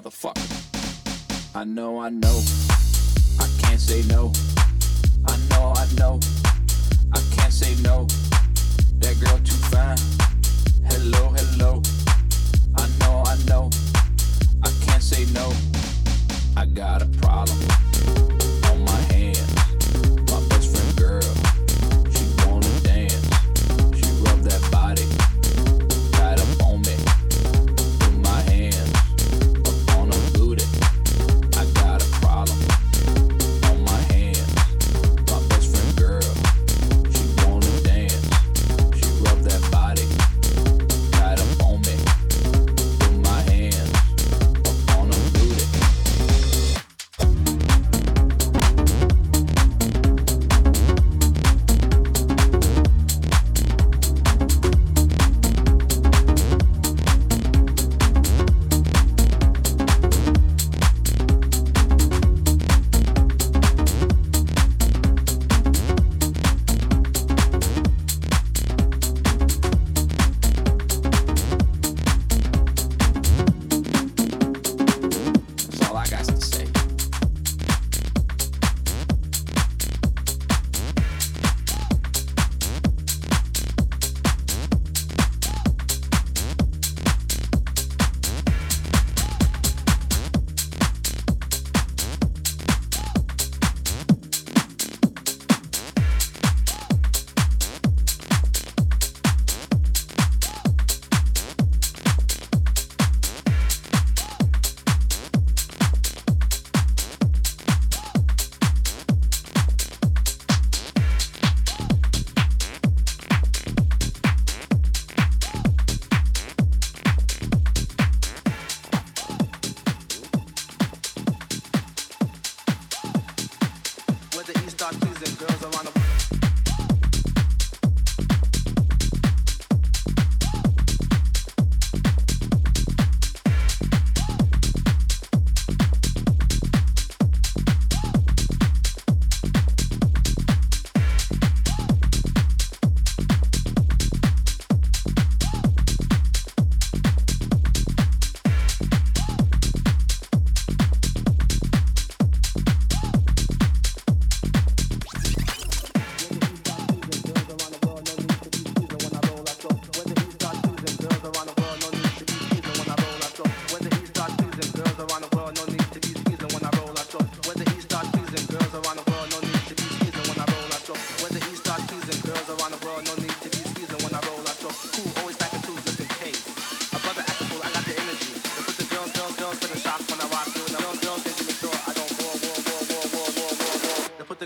motherfucker. I know, I know, I can't say no. I know, I know, I can't say no. That girl too fine. Hello, hello. I know, I know, I can't say no. I got a problem.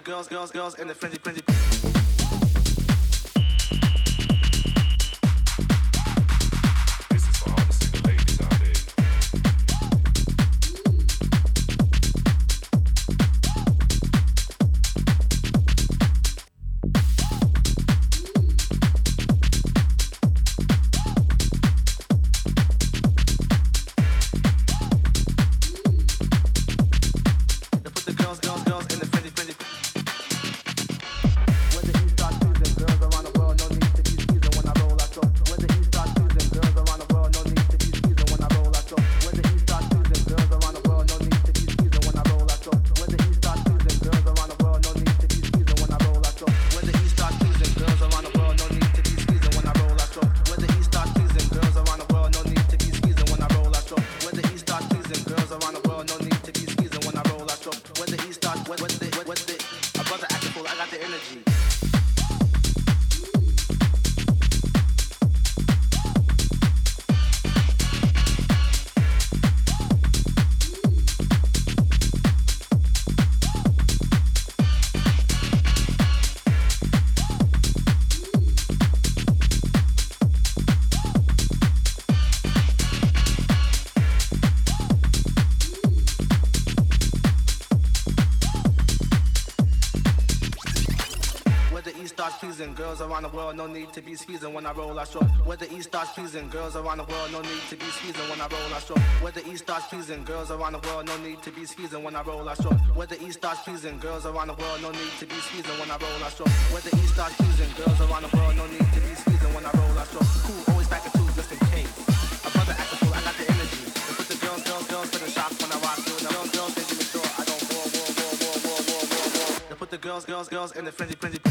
girls, girls, girls, and the frenzy, frenzy. Girls around the world, no need to be squeezing when I roll, I show. Where the East starts pleasing girls around the world, no need to be squeezing when I roll, I show. Where the East starts pleasing girls around the world, no need to be squeezing when I roll, I show. Where the East starts pleasing girls around the world, no need to be squeezing when I roll, I show. Where the East starts pleasing girls around the world, no need to be squeezing when I roll, I show. Cool, always back at two just in case. A brother acting fool, I got the energy. They put the girls, girls, girls to the shock when I rock you. The girls, girls, give me sure I don't war, war, war, war, war, war, war, war. They put the girls, girls, girls in the frenzy, frenzy.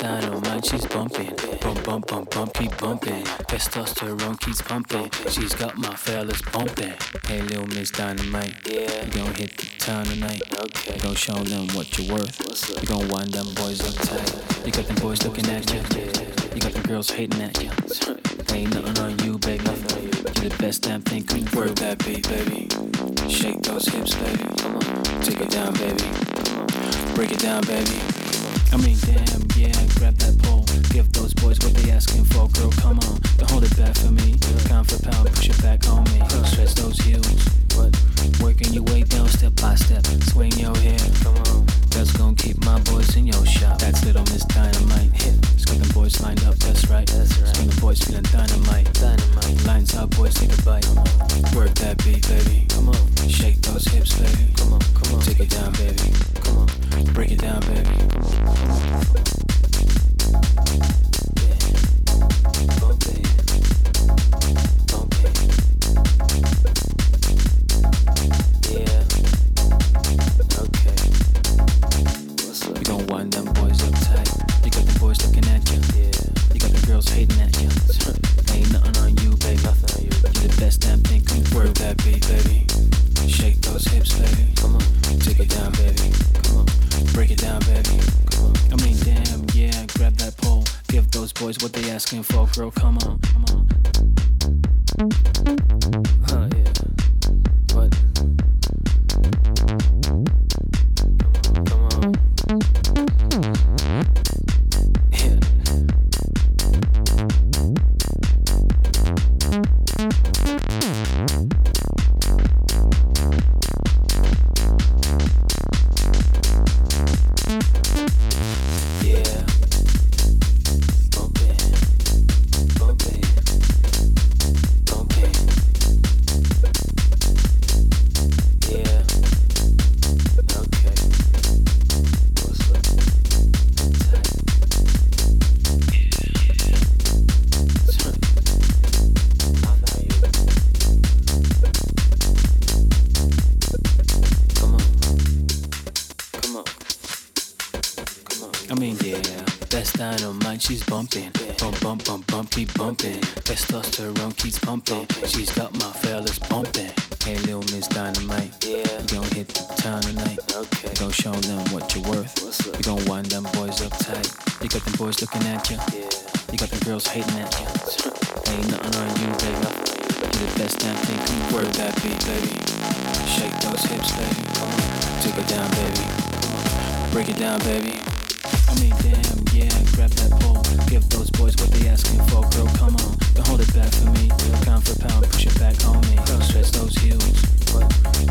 Oh bump, bump, bump, bump, keep bumping. Testosterone keeps pumping. She's got my fellas bumping. Hey, little Miss Dynamite. Yeah. You gon' hit the town tonight. Okay. You gon' show them what you're worth. You gon' wind them boys up tight. You got them boys looking at you. You got them girls hating at you. Ain't nothing on you, baby. You're the best damn thing through. Work that beat, baby. Shake those hips, baby. Come on. Take it down, baby. Break it down, baby. I mean, damn, yeah, grab that pole. Give those boys what they asking for, girl, come on. Don't hold it back for me. Pound for pound, push it back on me. Stretch those heels. What? Working your way down step by step. Swing your hair, come on. That's gonna keep my boys in your shop. That's little Miss Dynamite. Hit. Them boys lined up, that's right. That's right. Them boys feeling dynamite. Dynamite. Lines up, boys take a bite. Work that beat, baby. Come on. Shake those hips, baby. Come on, come on. Take it down, baby. Come on. Break it down, baby. Come on. Asking for, girl. Come on, you, baby. Nothing on you. That's them thinking where that be, baby. Shake those hips, baby. Come on, take it down, baby. come on. Oh yeah. Grab that pole. Give those boys what? Uh, boys what they asking for, girl, come on. Don't hold it back for me. Pound for pound, push it back on me. Stretch those heels.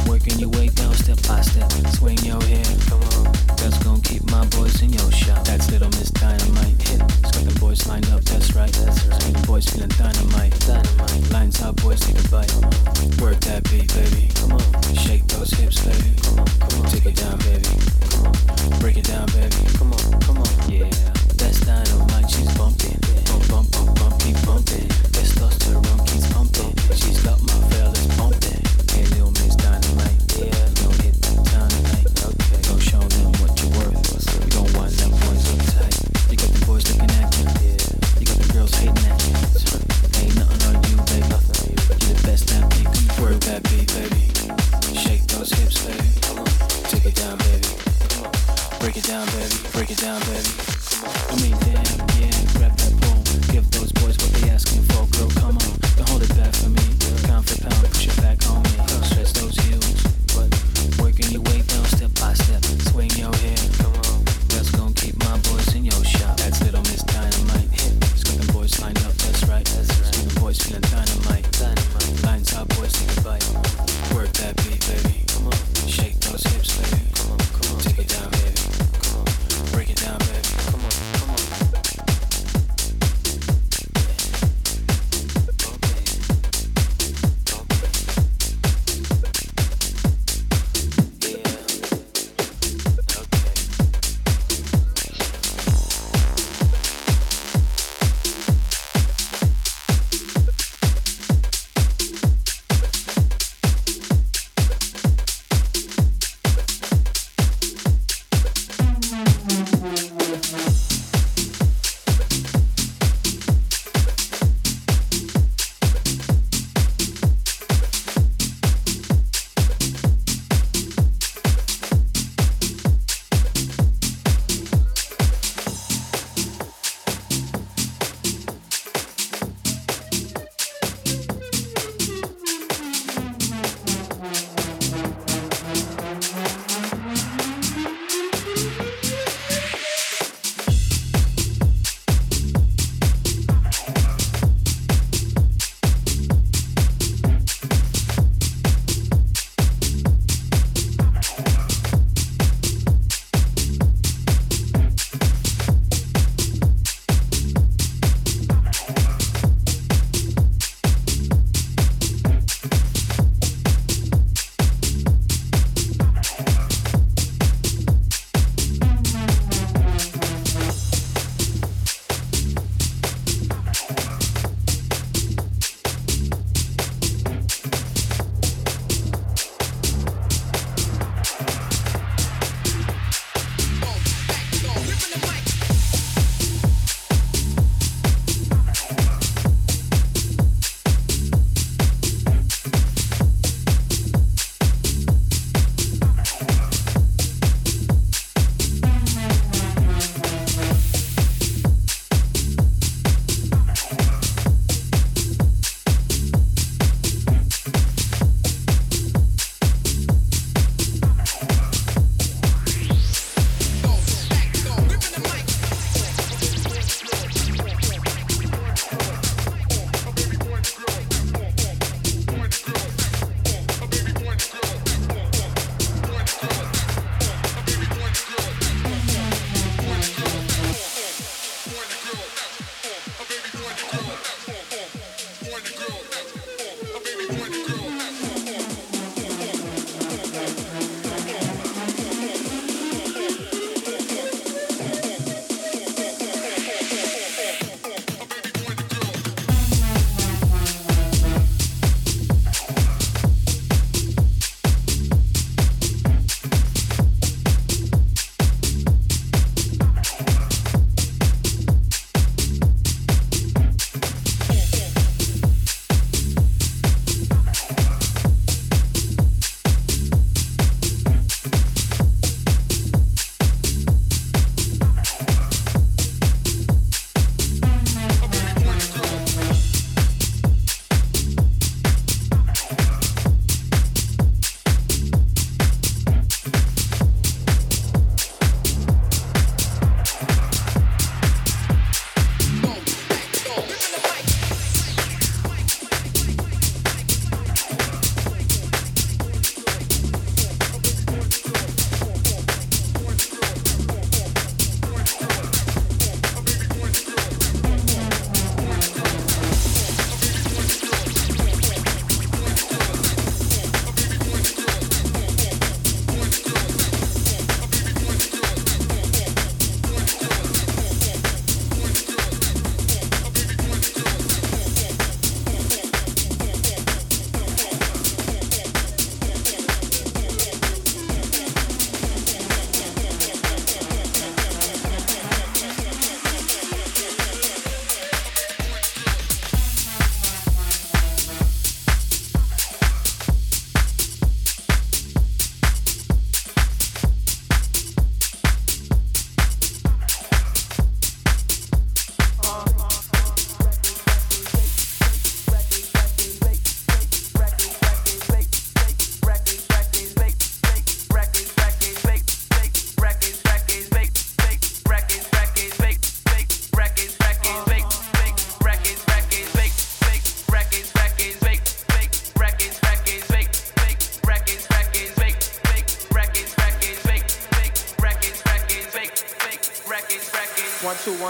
Working your way down step by step. Swing your hair, come on. That's gonna keep my boys in your shop. That's little Miss Dynamite. Hit. It's got them boys lined up, that's right. That's right. Them boys feeling dynamite. Dynamite. Lines up, boys take a bite. Work that beat, baby. Come on. Shake those hips, baby.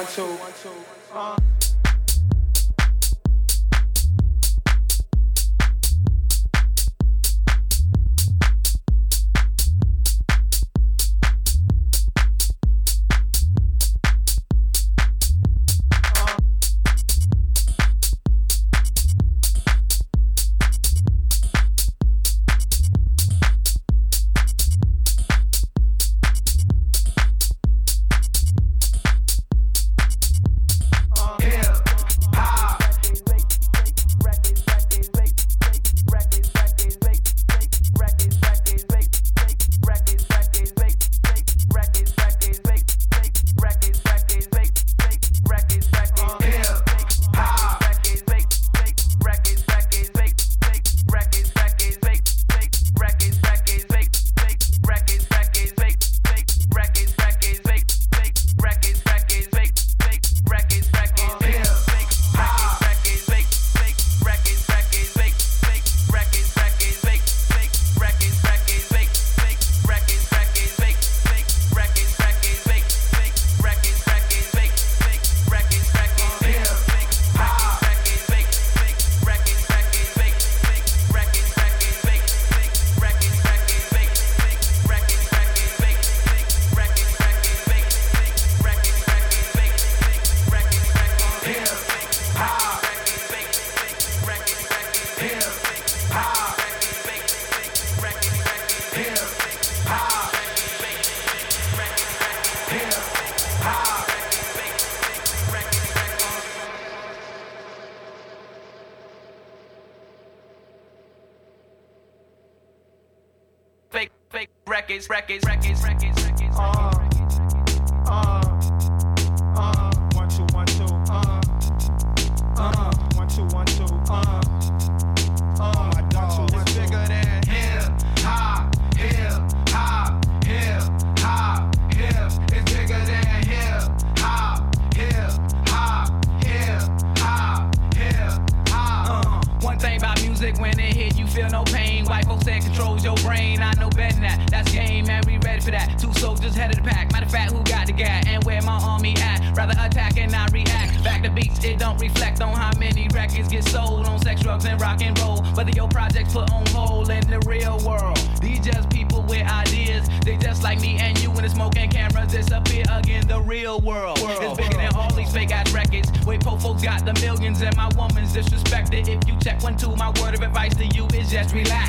One, two. Uh.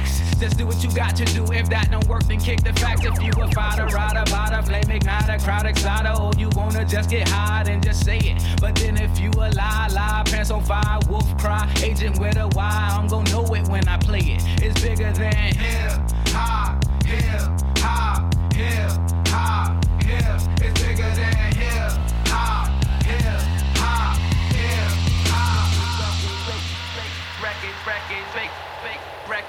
Is just do what you got to do. If that don't work, then kick the facts. If you a fighter, rider, bada, flame igniter, crowd exciter, or you wanna just get high and just say it. But then if you a lie, lie, pants on fire, wolf cry, agent with a Y, I'm gonna know it when I play it. It's bigger than hip hop, hip hop, hip hop, hip. It's bigger than hip hop, hip hop, hip hop. Records, records, fake,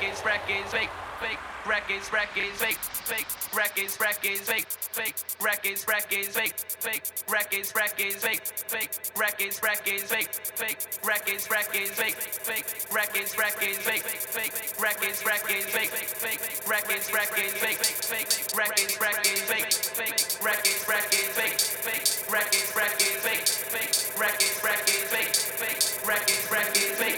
records, records, fake, fake, records, records, fake, fake, records, records, fake, fake, records, records, fake, fake, records, records, fake, fake, records, records, fake, fake, records, records, fake, fake, records, records, fake, fake, records, records, fake, fake, records, records, fake, fake, records, records, fake, fake, records, records, fake, fake, records, records, fake, fake, records, records, fake, fake, records, records, fake,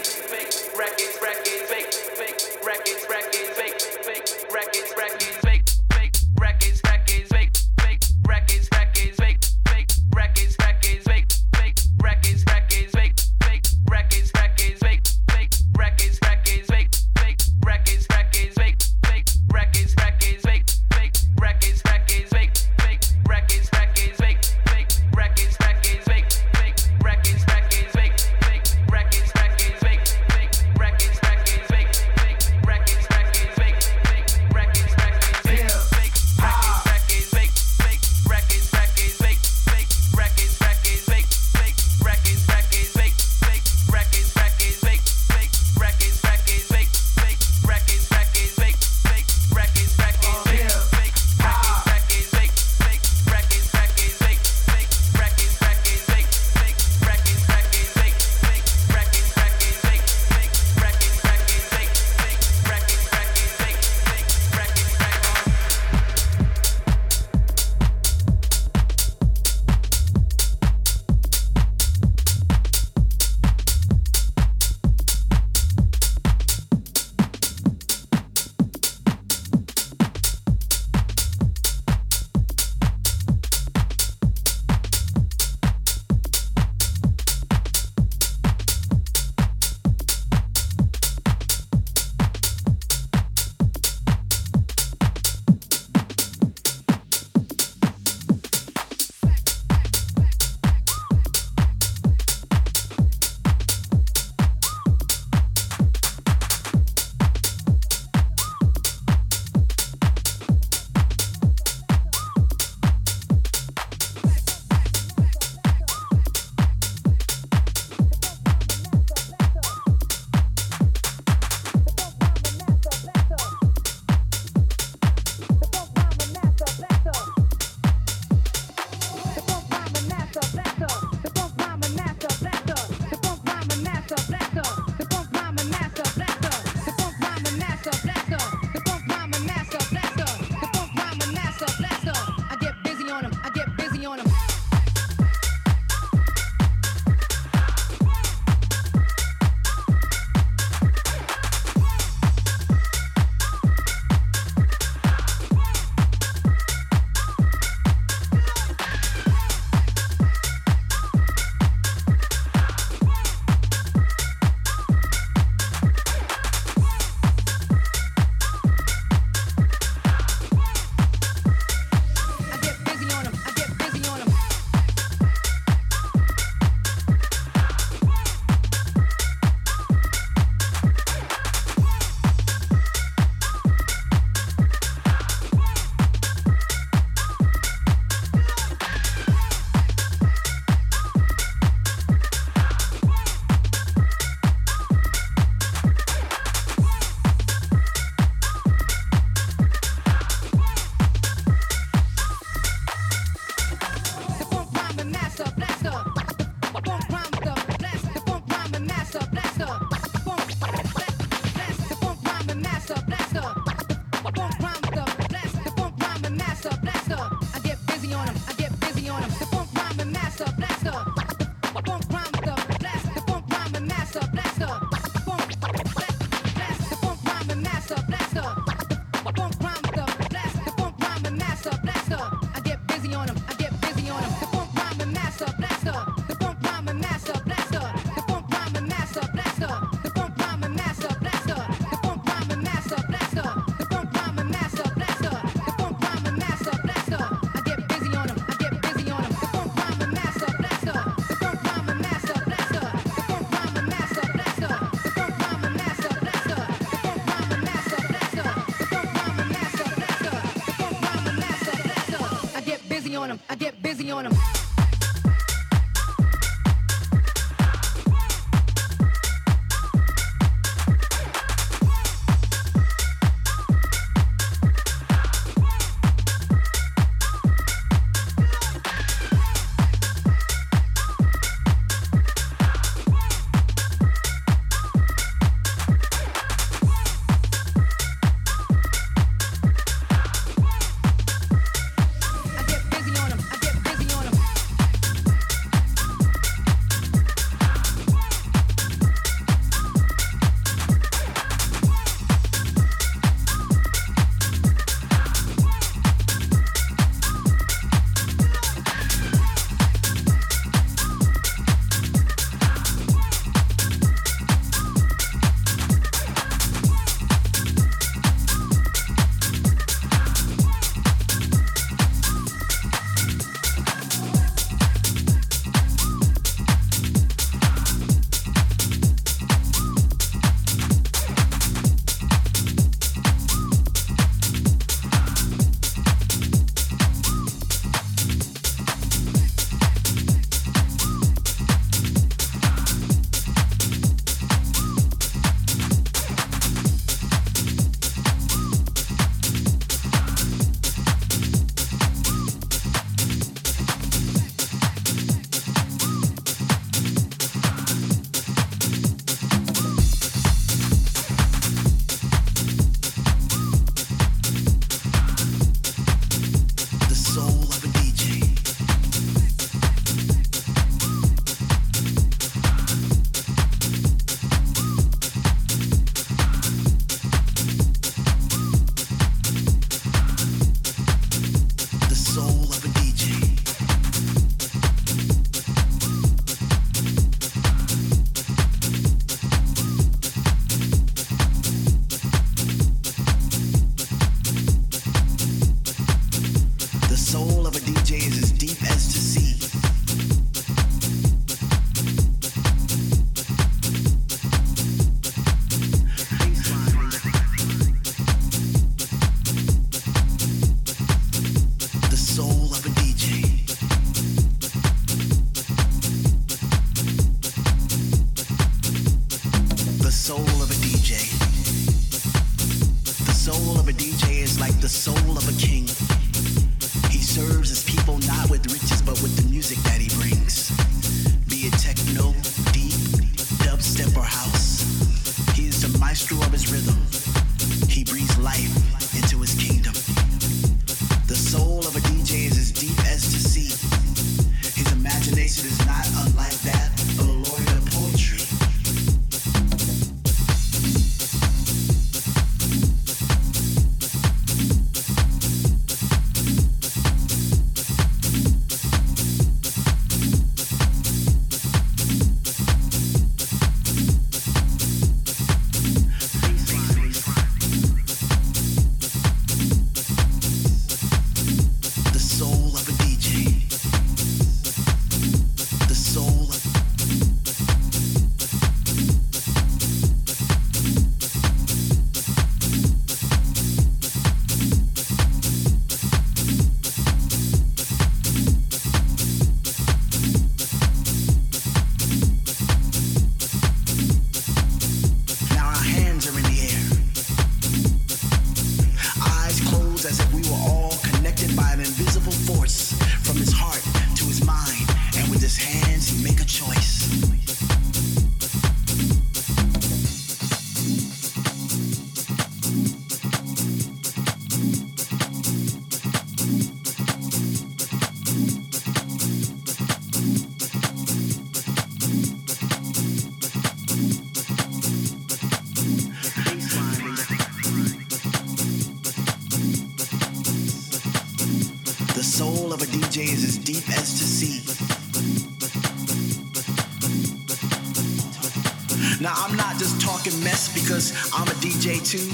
because I'm a DJ too.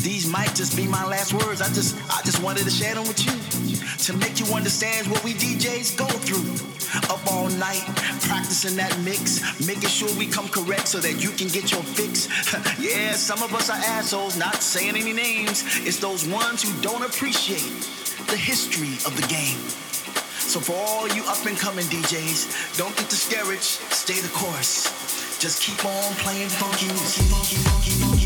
These might just be my last words. I just I just wanted to share them with you to make you understand what we DJs go through. Up all night, practicing that mix, making sure we come correct so that you can get your fix. yeah, some of us are assholes, not saying any names. It's those ones who don't appreciate the history of the game. So for all you up and coming DJs, don't get discouraged, stay the course. Just keep on playing funky music.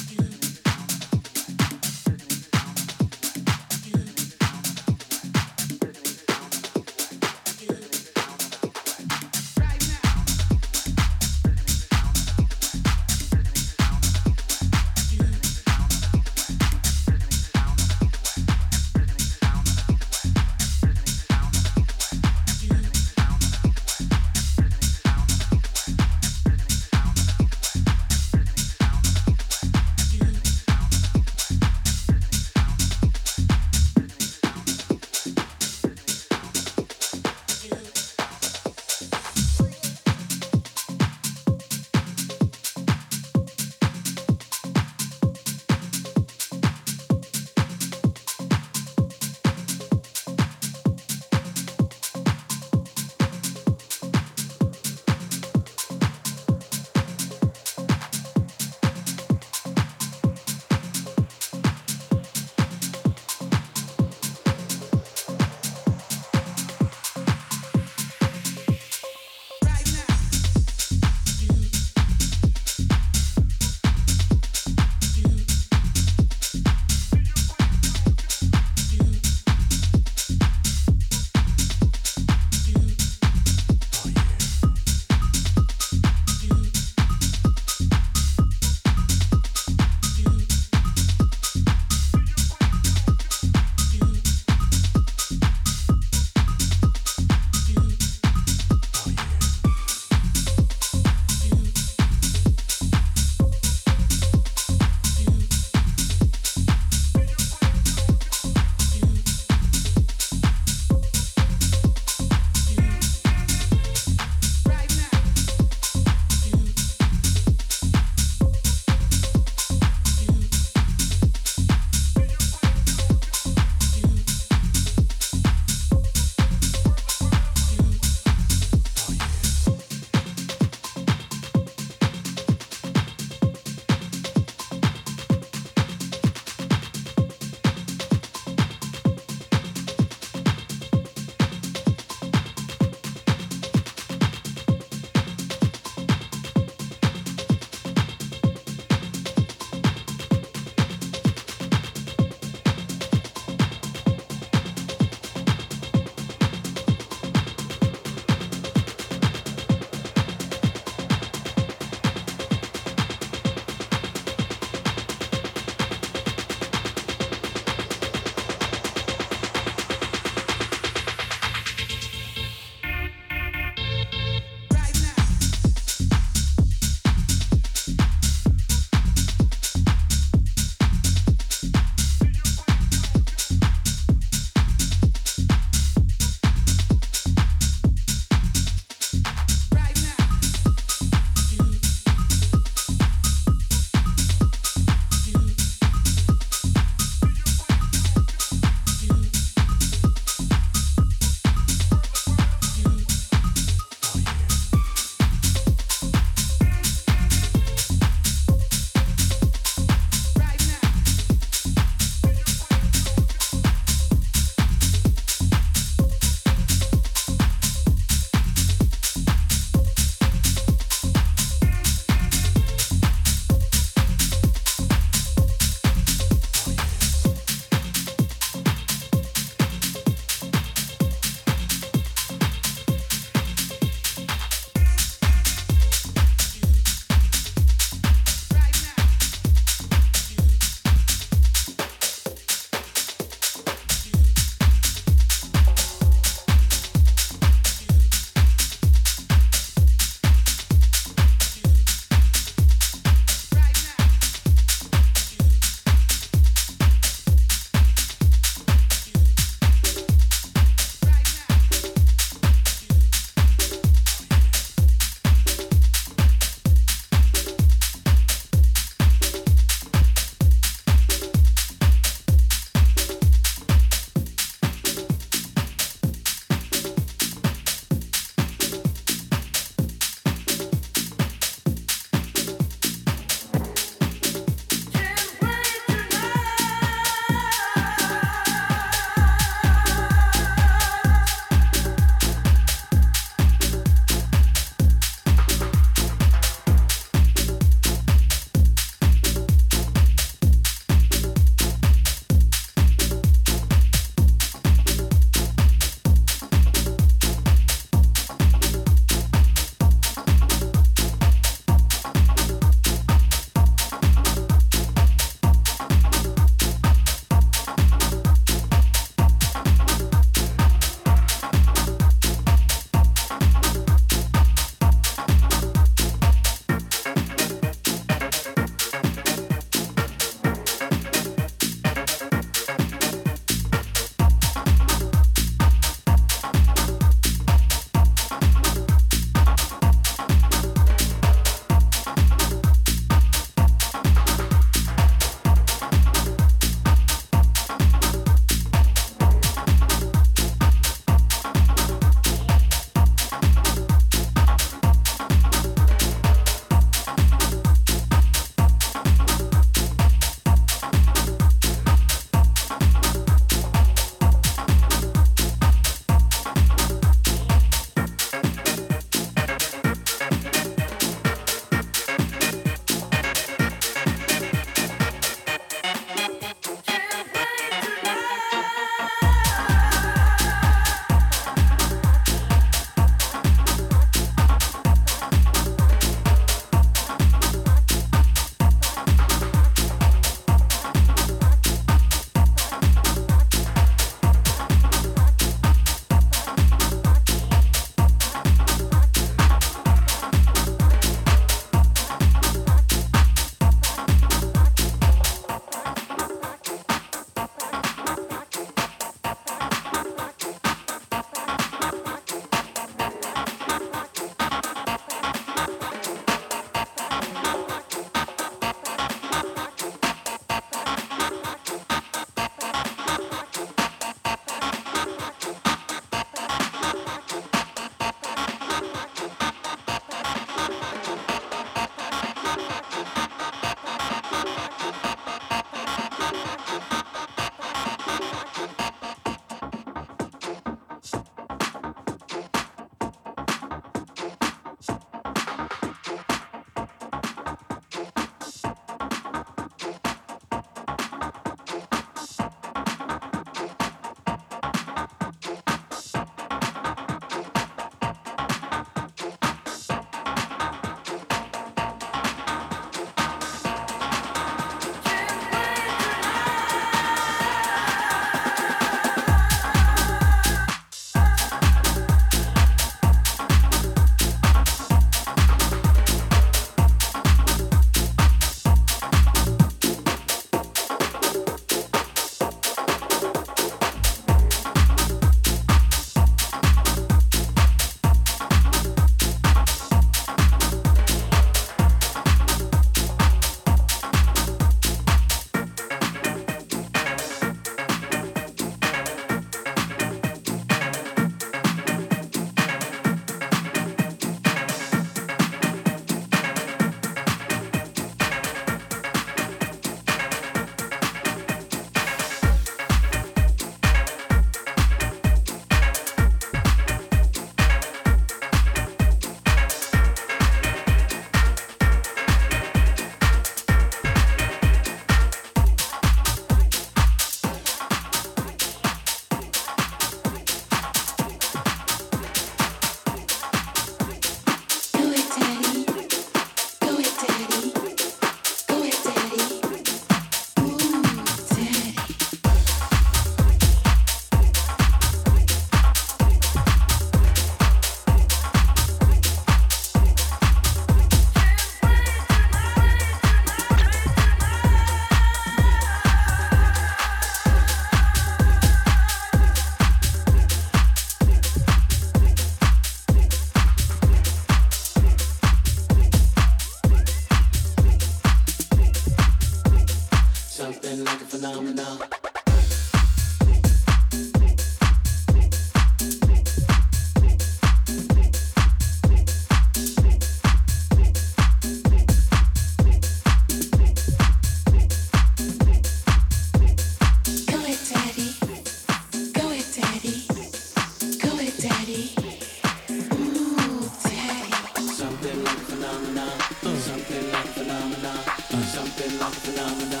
Phenomenon. Something like a phenomenon.